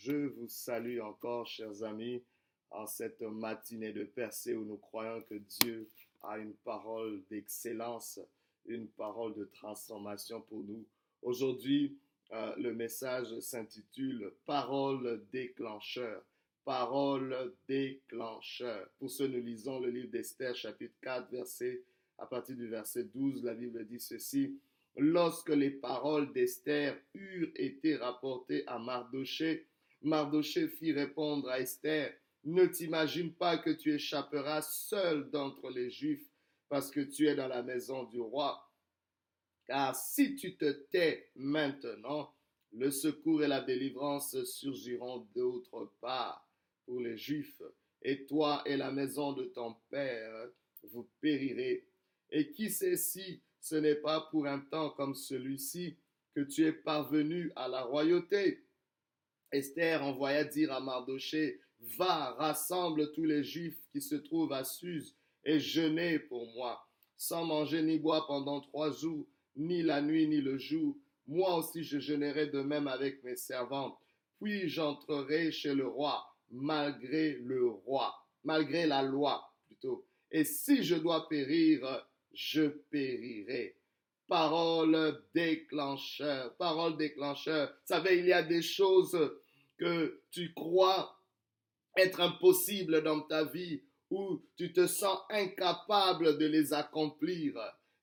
Je vous salue encore, chers amis, en cette matinée de percée où nous croyons que Dieu a une parole d'excellence, une parole de transformation pour nous. Aujourd'hui, euh, le message s'intitule Parole déclencheur. Parole déclencheur. Pour ce, nous lisons le livre d'Esther, chapitre 4, verset, à partir du verset 12. La Bible dit ceci. Lorsque les paroles d'Esther eurent été rapportées à Mardoché, Mardoché fit répondre à Esther, Ne t'imagine pas que tu échapperas seul d'entre les Juifs parce que tu es dans la maison du roi. Car si tu te tais maintenant, le secours et la délivrance surgiront d'autre part pour les Juifs, et toi et la maison de ton Père, vous périrez. Et qui sait si ce n'est pas pour un temps comme celui-ci que tu es parvenu à la royauté? Esther envoya dire à Mardoché, Va, rassemble tous les Juifs qui se trouvent à Suse et jeûnez pour moi, sans manger ni boire pendant trois jours, ni la nuit ni le jour. Moi aussi je jeûnerai de même avec mes servantes. Puis j'entrerai chez le roi, malgré le roi, malgré la loi plutôt. Et si je dois périr, je périrai. Parole déclencheur, parole déclencheur. Vous savez, il y a des choses que tu crois être impossibles dans ta vie ou tu te sens incapable de les accomplir.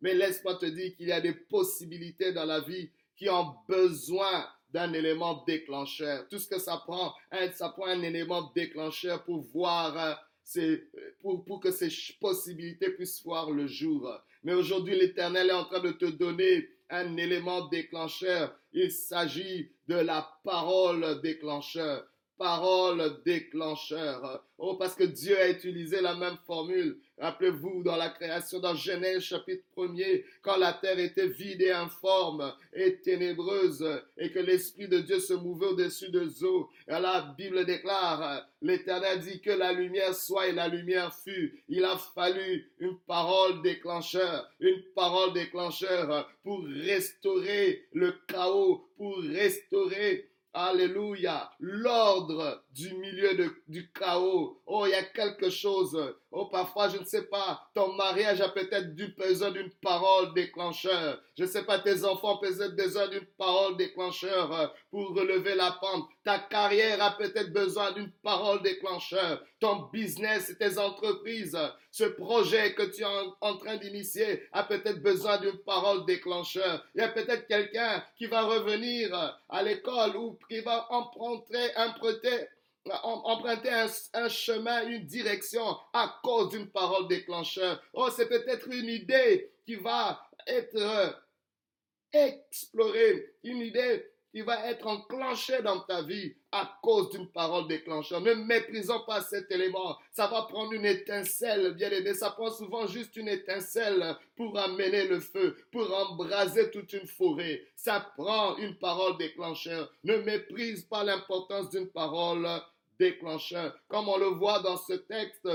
Mais laisse-moi te dire qu'il y a des possibilités dans la vie qui ont besoin d'un élément déclencheur. Tout ce que ça prend, hein, ça prend un élément déclencheur pour voir pour, pour que ces possibilités puissent voir le jour. Mais aujourd'hui, l'Éternel est en train de te donner un élément déclencheur. Il s'agit de la parole déclencheur parole déclencheur. Oh, parce que Dieu a utilisé la même formule. Rappelez-vous, dans la création, dans Genèse chapitre 1er, quand la terre était vide et informe et ténébreuse, et que l'Esprit de Dieu se mouvait au-dessus des eaux. La Bible déclare, l'Éternel dit que la lumière soit et la lumière fut. Il a fallu une parole déclencheur, une parole déclencheur pour restaurer le chaos, pour restaurer Alléluia. L'ordre du milieu du chaos. Oh, il y a quelque chose. Oh, parfois, je ne sais pas, ton mariage a peut-être besoin d'une parole déclencheur. Je ne sais pas, tes enfants ont peut-être besoin d'une parole déclencheur euh, pour relever la pente. Ta carrière a peut-être besoin d'une parole déclencheur. Ton business, tes entreprises, ce projet que tu es en, train d'initier a peut-être besoin d'une parole déclencheur. Il y a peut-être quelqu'un qui va revenir à l'école ou qui va emprunter, emprunter emprunter un, chemin, une direction à cause d'une parole déclencheur. Oh, c'est peut-être une idée qui va être euh, explorée, une idée qui va être enclenchée dans ta vie à cause d'une parole déclencheur. Ne méprisons pas cet élément. Ça va prendre une étincelle, bien aimé. Ça prend souvent juste une étincelle pour amener le feu, pour embraser toute une forêt. Ça prend une parole déclencheur. Ne méprise pas l'importance d'une parole déclencheur. Comme on le voit dans ce texte,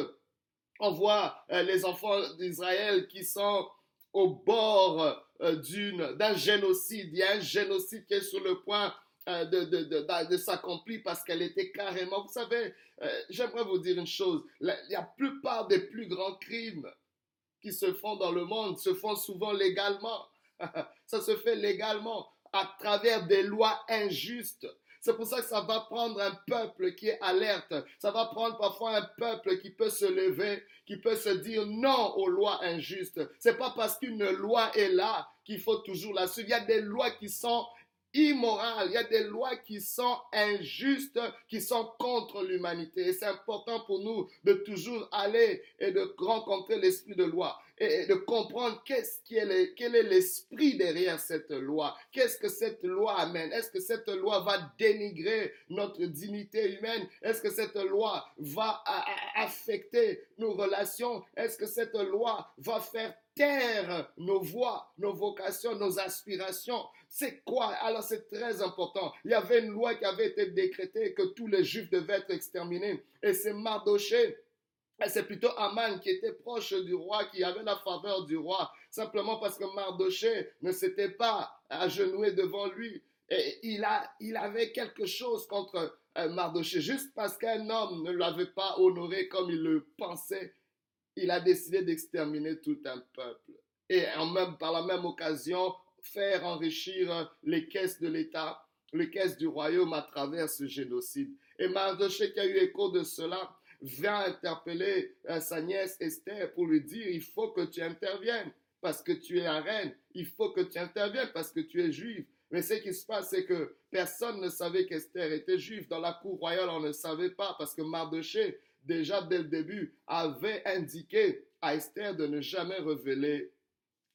on voit euh, les enfants d'Israël qui sont au bord euh, d'une, d'un génocide. Il y a un génocide qui est sur le point euh, de, de, de, de s'accomplir parce qu'elle était carrément, vous savez, j'aimerais vous dire une chose, la plupart des plus grands crimes qui se font dans le monde se font souvent légalement. Ça se fait légalement à travers des lois injustes. C'est pour ça que ça va prendre un peuple qui est alerte. Ça va prendre parfois un peuple qui peut se lever, qui peut se dire non aux lois injustes. C'est pas parce qu'une loi est là qu'il faut toujours la suivre. Il y a des lois qui sont immorales, il y a des lois qui sont injustes, qui sont contre l'humanité. Et c'est important pour nous de toujours aller et de rencontrer l'esprit de loi et de comprendre qu'est-ce qui est quel est l'esprit derrière cette loi. Qu'est-ce que cette loi amène? Est-ce que cette loi va dénigrer notre dignité humaine? Est-ce que cette loi va affecter nos relations? Est-ce que cette loi va faire taire nos voix, nos vocations, nos aspirations? C'est quoi? Alors c'est très important. Il y avait une loi qui avait été décrétée que tous les juifs devaient être exterminés. Et c'est Mardoché c'est plutôt Aman qui était proche du roi, qui avait la faveur du roi, simplement parce que Mardoché ne s'était pas agenouillé devant lui. Et il, a, il avait quelque chose contre euh, Mardoché, juste parce qu'un homme ne l'avait pas honoré comme il le pensait, il a décidé d'exterminer tout un peuple. Et en même, par la même occasion, faire enrichir les caisses de l'État, les caisses du royaume à travers ce génocide. Et Mardoché qui a eu écho de cela, vient interpeller euh, sa nièce Esther pour lui dire, il faut que tu interviennes parce que tu es la reine, il faut que tu interviennes parce que tu es juive. Mais ce qui se passe, c'est que personne ne savait qu'Esther était juive. Dans la cour royale, on ne savait pas parce que Mardoché, déjà dès le début, avait indiqué à Esther de ne jamais révéler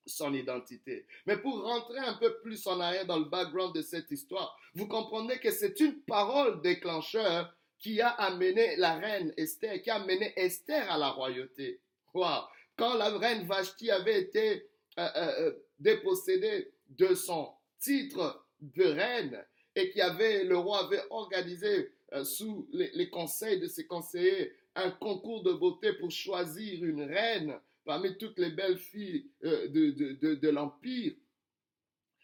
son identité. Mais pour rentrer un peu plus en arrière dans le background de cette histoire, vous comprenez que c'est une parole déclencheur qui a amené la reine Esther, qui a amené Esther à la royauté. Quand la reine Vashti avait été euh, euh, euh, dépossédée de son titre de reine et qui avait, le roi avait organisé sous les, conseils de ses conseillers un concours de beauté pour choisir une reine parmi toutes les belles filles de, l'Empire.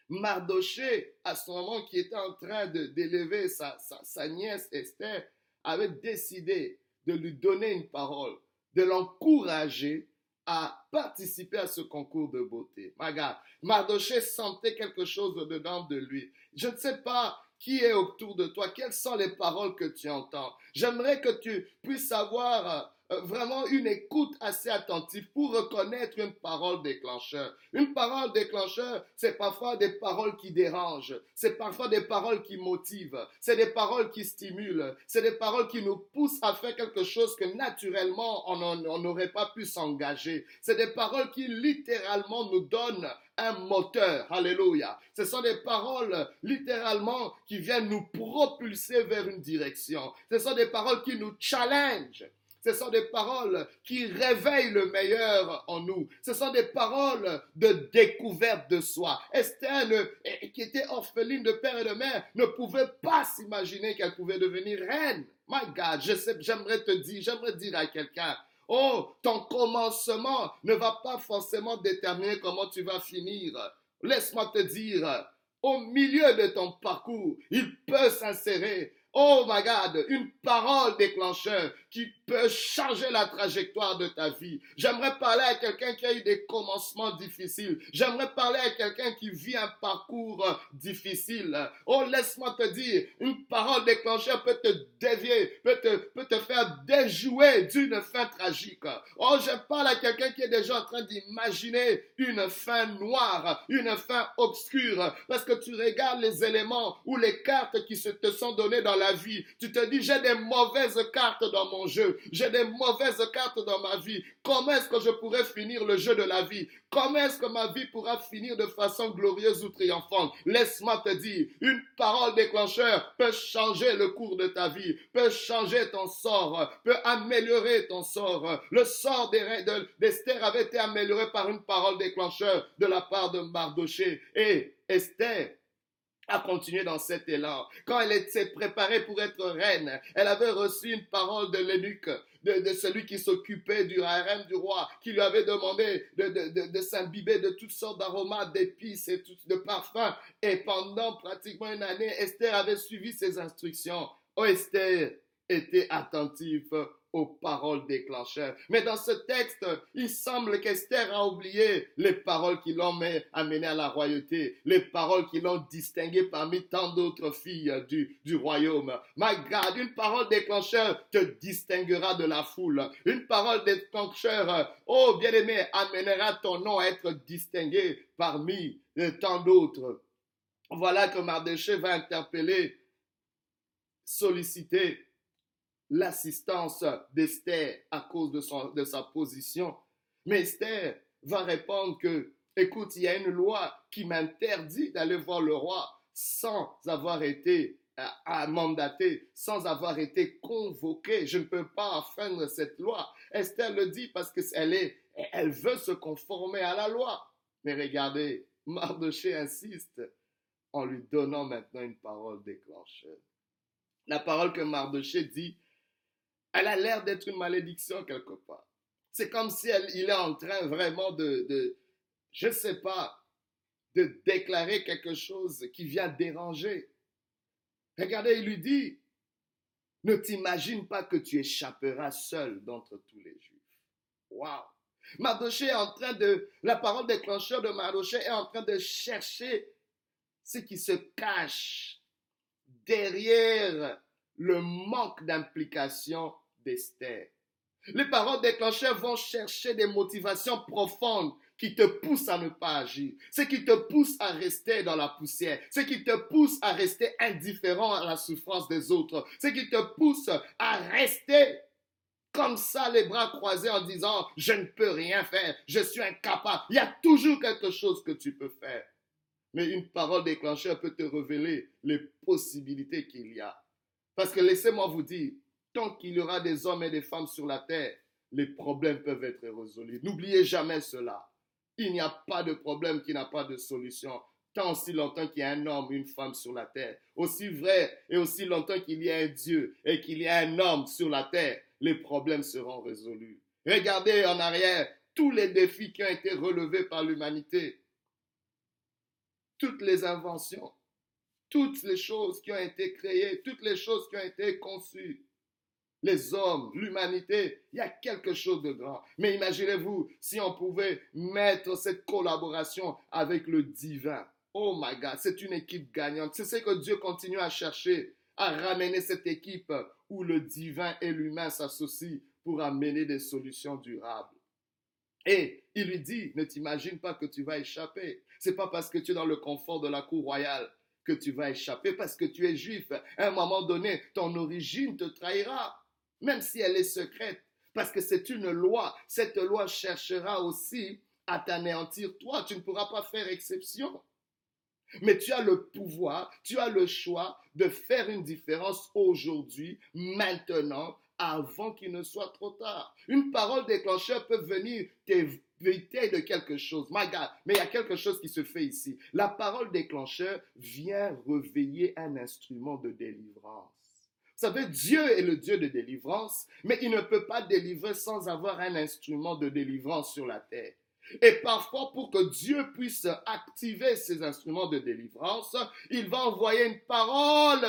Mardoché, à ce moment qui était en train d'élever sa, sa nièce Esther, avait décidé de lui donner une parole, de l'encourager à participer à ce concours de beauté. Regarde, Mardoché sentait quelque chose dedans de lui. Je ne sais pas qui est autour de toi, quelles sont les paroles que tu entends? J'aimerais que tu puisses avoir euh, vraiment une écoute assez attentive pour reconnaître une parole déclencheur. Une parole déclencheur, c'est parfois des paroles qui dérangent, c'est parfois des paroles qui motivent, c'est des paroles qui stimulent, c'est des paroles qui nous poussent à faire quelque chose que naturellement on n'aurait pas pu s'engager. C'est des paroles qui littéralement nous donnent un moteur. Alléluia. Ce sont des paroles littéralement qui viennent nous propulser vers une direction. Ce sont des paroles qui nous challengent. Ce sont des paroles qui réveillent le meilleur en nous. Ce sont des paroles de découverte de soi. Esther, qui était orpheline de père et de mère, ne pouvait pas s'imaginer qu'elle pouvait devenir reine. My God, j'aimerais te dire, j'aimerais dire à quelqu'un, oh, ton commencement ne va pas forcément déterminer comment tu vas finir. Laisse-moi te dire, au milieu de ton parcours, il peut s'insérer Oh my God, une parole déclencheur qui peut changer la trajectoire de ta vie. J'aimerais parler à quelqu'un qui a eu des commencements difficiles. J'aimerais parler à quelqu'un qui vit un parcours difficile. Oh, laisse-moi te dire, une parole déclencheur peut te dévier, peut te, peut te faire déjouer d'une fin tragique. Oh, je parle à quelqu'un qui est déjà en train d'imaginer une fin noire, une fin obscure, parce que tu regardes les éléments ou les cartes qui se te sont données dans la Tu te dis, j'ai des mauvaises cartes dans mon jeu. J'ai des mauvaises cartes dans ma vie. Comment est-ce que je pourrais finir le jeu de la vie? Comment est-ce que ma vie pourra finir de façon glorieuse ou triomphante? Laisse-moi te dire, une parole déclencheur peut changer le cours de ta vie, peut changer ton sort, peut améliorer ton sort. Le sort d'Esther avait été amélioré par une parole déclencheur de la part de Mardoché. Et Esther a continué dans cet élan. Quand elle était préparée pour être reine, elle avait reçu une parole de l'énuque, de, celui qui s'occupait du harem du roi, qui lui avait demandé de, s'imbiber de toutes sortes d'aromates, d'épices et de parfums. Et pendant pratiquement une année, Esther avait suivi ses instructions. Oh Esther était attentive aux paroles déclencheurs. Mais dans ce texte, il semble qu'Esther a oublié les paroles qui l'ont amené à la royauté, les paroles qui l'ont distingué parmi tant d'autres filles du, du royaume. My God, une parole déclencheur te distinguera de la foule. Une parole déclencheur, oh bien-aimé, amènera ton nom à être distingué parmi tant d'autres. Voilà que Mardoché va interpeller, solliciter l'assistance d'Esther à cause de, son, de sa position. Mais Esther va répondre que, écoute, il y a une loi qui m'interdit d'aller voir le roi sans avoir été à, mandaté, sans avoir été convoqué. Je ne peux pas enfreindre cette loi. Esther le dit parce qu'elle est, elle veut se conformer à la loi. Mais regardez, Mardoché insiste en lui donnant maintenant une parole déclencheur. La parole que Mardoché dit elle a l'air d'être une malédiction quelque part. C'est comme si il est en train vraiment de, de je ne sais pas, de déclarer quelque chose qui vient déranger. Regardez, il lui dit, Ne t'imagine pas que tu échapperas seul d'entre tous les Juifs. Waouh! Mardoché est en train de, la parole déclencheur de Mardoché est en train de chercher ce qui se cache derrière le manque d'implication Les paroles déclencheurs vont chercher des motivations profondes qui te poussent à ne pas agir, ce qui te pousse à rester dans la poussière, ce qui te pousse à rester indifférent à la souffrance des autres, ce qui te pousse à rester comme ça, les bras croisés en disant, je ne peux rien faire, je suis incapable. Il y a toujours quelque chose que tu peux faire. Mais une parole déclencheur peut te révéler les possibilités qu'il y a. Parce que laissez-moi vous dire, tant qu'il y aura des hommes et des femmes sur la terre, les problèmes peuvent être résolus. N'oubliez jamais cela. Il n'y a pas de problème qui n'a pas de solution. Tant aussi longtemps qu'il y a un homme, une femme sur la terre. Aussi vrai et aussi longtemps qu'il y a un Dieu et qu'il y a un homme sur la terre, les problèmes seront résolus. Regardez en arrière tous les défis qui ont été relevés par l'humanité. Toutes les inventions, toutes les choses qui ont été créées, toutes les choses qui ont été conçues les hommes, l'humanité, il y a quelque chose de grand. Mais imaginez-vous si on pouvait mettre cette collaboration avec le divin. Oh my God, c'est une équipe gagnante. C'est ce que Dieu continue à chercher, à ramener cette équipe où le divin et l'humain s'associent pour amener des solutions durables. Et il lui dit, ne t'imagine pas que tu vas échapper. C'est pas parce que tu es dans le confort de la cour royale que tu vas échapper, parce que tu es juif. À un moment donné, ton origine te trahira même si elle est secrète, parce que c'est une loi. Cette loi cherchera aussi à t'anéantir toi. Tu ne pourras pas faire exception. Mais tu as le pouvoir, tu as le choix de faire une différence aujourd'hui, maintenant, avant qu'il ne soit trop tard. Une parole déclencheur peut venir t'éviter de quelque chose. My God, mais il y a quelque chose qui se fait ici. La parole déclencheur vient réveiller un instrument de délivrance. Vous savez, Dieu est le Dieu de délivrance, mais il ne peut pas délivrer sans avoir un instrument de délivrance sur la terre. Et parfois, pour que Dieu puisse activer ses instruments de délivrance, il va envoyer une parole,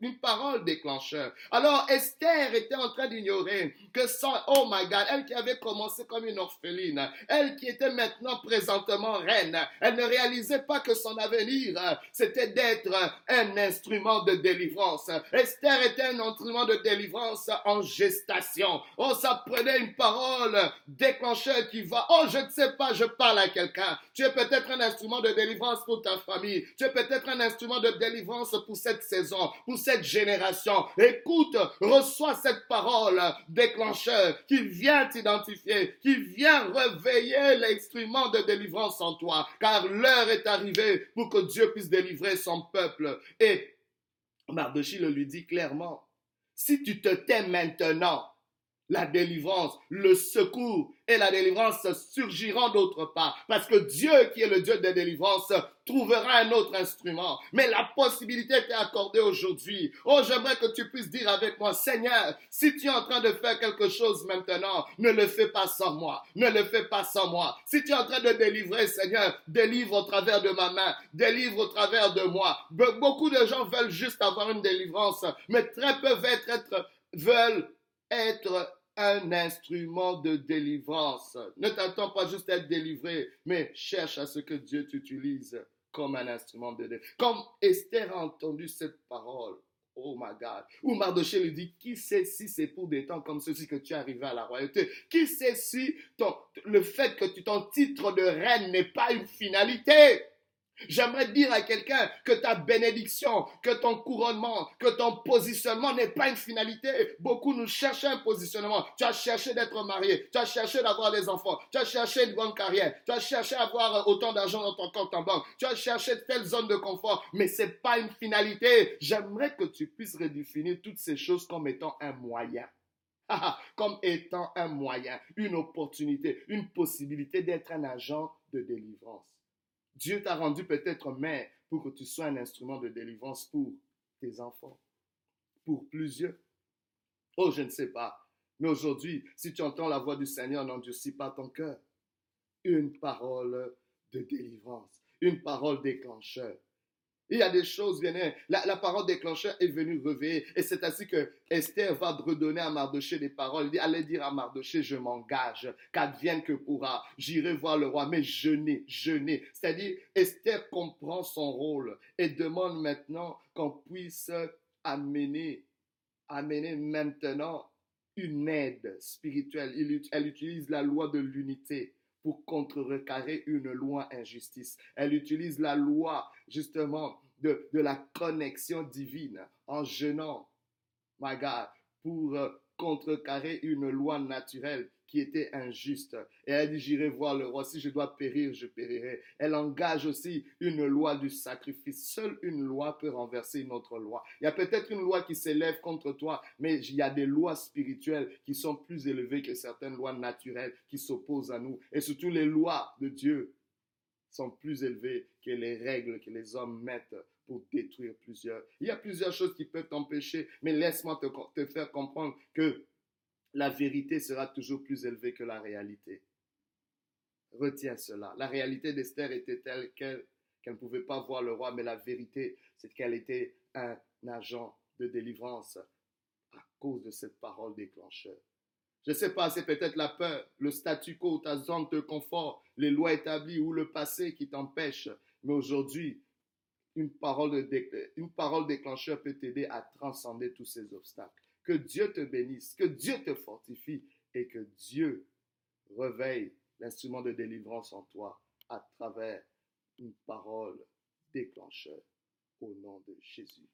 une parole déclencheur. Alors, Esther était en train d'ignorer que sans, oh my God, elle qui avait commencé comme une orpheline, elle qui était maintenant présentement reine, elle ne réalisait pas que son avenir, c'était d'être un instrument de délivrance. Esther était un instrument de délivrance en gestation. Oh, ça prenait une parole déclencheur qui va, oh, je ne sais pas, je parle à quelqu'un. Tu es peut-être un instrument de délivrance pour ta famille. Tu es peut-être un instrument de délivrance pour cette saison, pour cette génération. Écoute, reçois cette parole déclencheur qui vient t'identifier, qui vient réveiller l'instrument de délivrance en toi. Car l'heure est arrivée pour que Dieu puisse délivrer son peuple. Et Mardochée le lui dit clairement. Si tu te tais maintenant, la délivrance, le secours et la délivrance surgiront d'autre part. Parce que Dieu, qui est le Dieu de délivrance, trouvera un autre instrument. Mais la possibilité t'est accordée aujourd'hui. Oh, j'aimerais que tu puisses dire avec moi, Seigneur, si tu es en train de faire quelque chose maintenant, ne le fais pas sans moi. Ne le fais pas sans moi. Si tu es en train de délivrer, Seigneur, délivre au travers de ma main. Délivre au travers de moi. Beaucoup de gens veulent juste avoir une délivrance, mais très peu veulent être un instrument de délivrance. Ne t'attends pas juste à être délivré, mais cherche à ce que Dieu t'utilise comme un instrument de délivrance. Comme Esther a entendu cette parole, Oh my God. Ou Mardoché lui dit, qui sait si c'est pour des temps comme ceci que tu es arrivé à la royauté? Qui sait si le fait que tu, ton titre de reine n'est pas une finalité? J'aimerais dire à quelqu'un que ta bénédiction, que ton couronnement, que ton positionnement n'est pas une finalité. Beaucoup nous cherchent un positionnement. Tu as cherché d'être marié, tu as cherché d'avoir des enfants, tu as cherché une bonne carrière, tu as cherché à avoir autant d'argent dans ton compte en banque, tu as cherché telle zone de confort, mais c'est pas une finalité. J'aimerais que tu puisses redéfinir toutes ces choses comme étant un moyen comme étant un moyen, une opportunité, une possibilité d'être un agent de délivrance. Dieu t'a rendu peut-être mère pour que tu sois un instrument de délivrance pour tes enfants, pour plusieurs. Oh, je ne sais pas. Mais aujourd'hui, si tu entends la voix du Seigneur, n'endurcis pas ton cœur. Une parole de délivrance, une parole déclencheur. Il y a des choses, la, la parole déclencheur est venue réveiller. Et c'est ainsi que Esther va redonner à Mardoché des paroles. Il dit, allez dire à Mardoché, je m'engage, qu'advienne que pourra. J'irai voir le roi, mais je n'ai, je n'ai. C'est-à-dire, Esther comprend son rôle et demande maintenant qu'on puisse amener, amener maintenant une aide spirituelle. Elle utilise la loi de l'unité pour contrecarrer une loi injustice. Elle utilise la loi justement de, de la connexion divine en jeûnant, my God, pour euh, contrecarrer une loi naturelle qui était injuste. Et elle dit, j'irai voir le roi. Si je dois périr, je périrai. Elle engage aussi une loi du sacrifice. Seule une loi peut renverser une autre loi. Il y a peut-être une loi qui s'élève contre toi, mais il y a des lois spirituelles qui sont plus élevées que certaines lois naturelles qui s'opposent à nous. Et surtout les lois de Dieu sont plus élevées que les règles que les hommes mettent pour détruire plusieurs. Il y a plusieurs choses qui peuvent t'empêcher, mais laisse-moi te, te faire comprendre que la vérité sera toujours plus élevée que la réalité. Retiens cela. La réalité d'Esther était telle qu'elle ne pouvait pas voir le roi, mais la vérité, c'est qu'elle était un agent de délivrance à cause de cette parole déclencheur. Je ne sais pas, c'est peut-être la peur, le statu quo, ta zone de confort, les lois établies ou le passé qui t'empêche. Mais aujourd'hui, une parole, de, une parole déclencheur peut t'aider à transcender tous ces obstacles. Que Dieu te bénisse, que Dieu te fortifie et que Dieu réveille l'instrument de délivrance en toi à travers une parole déclencheur au nom de Jésus.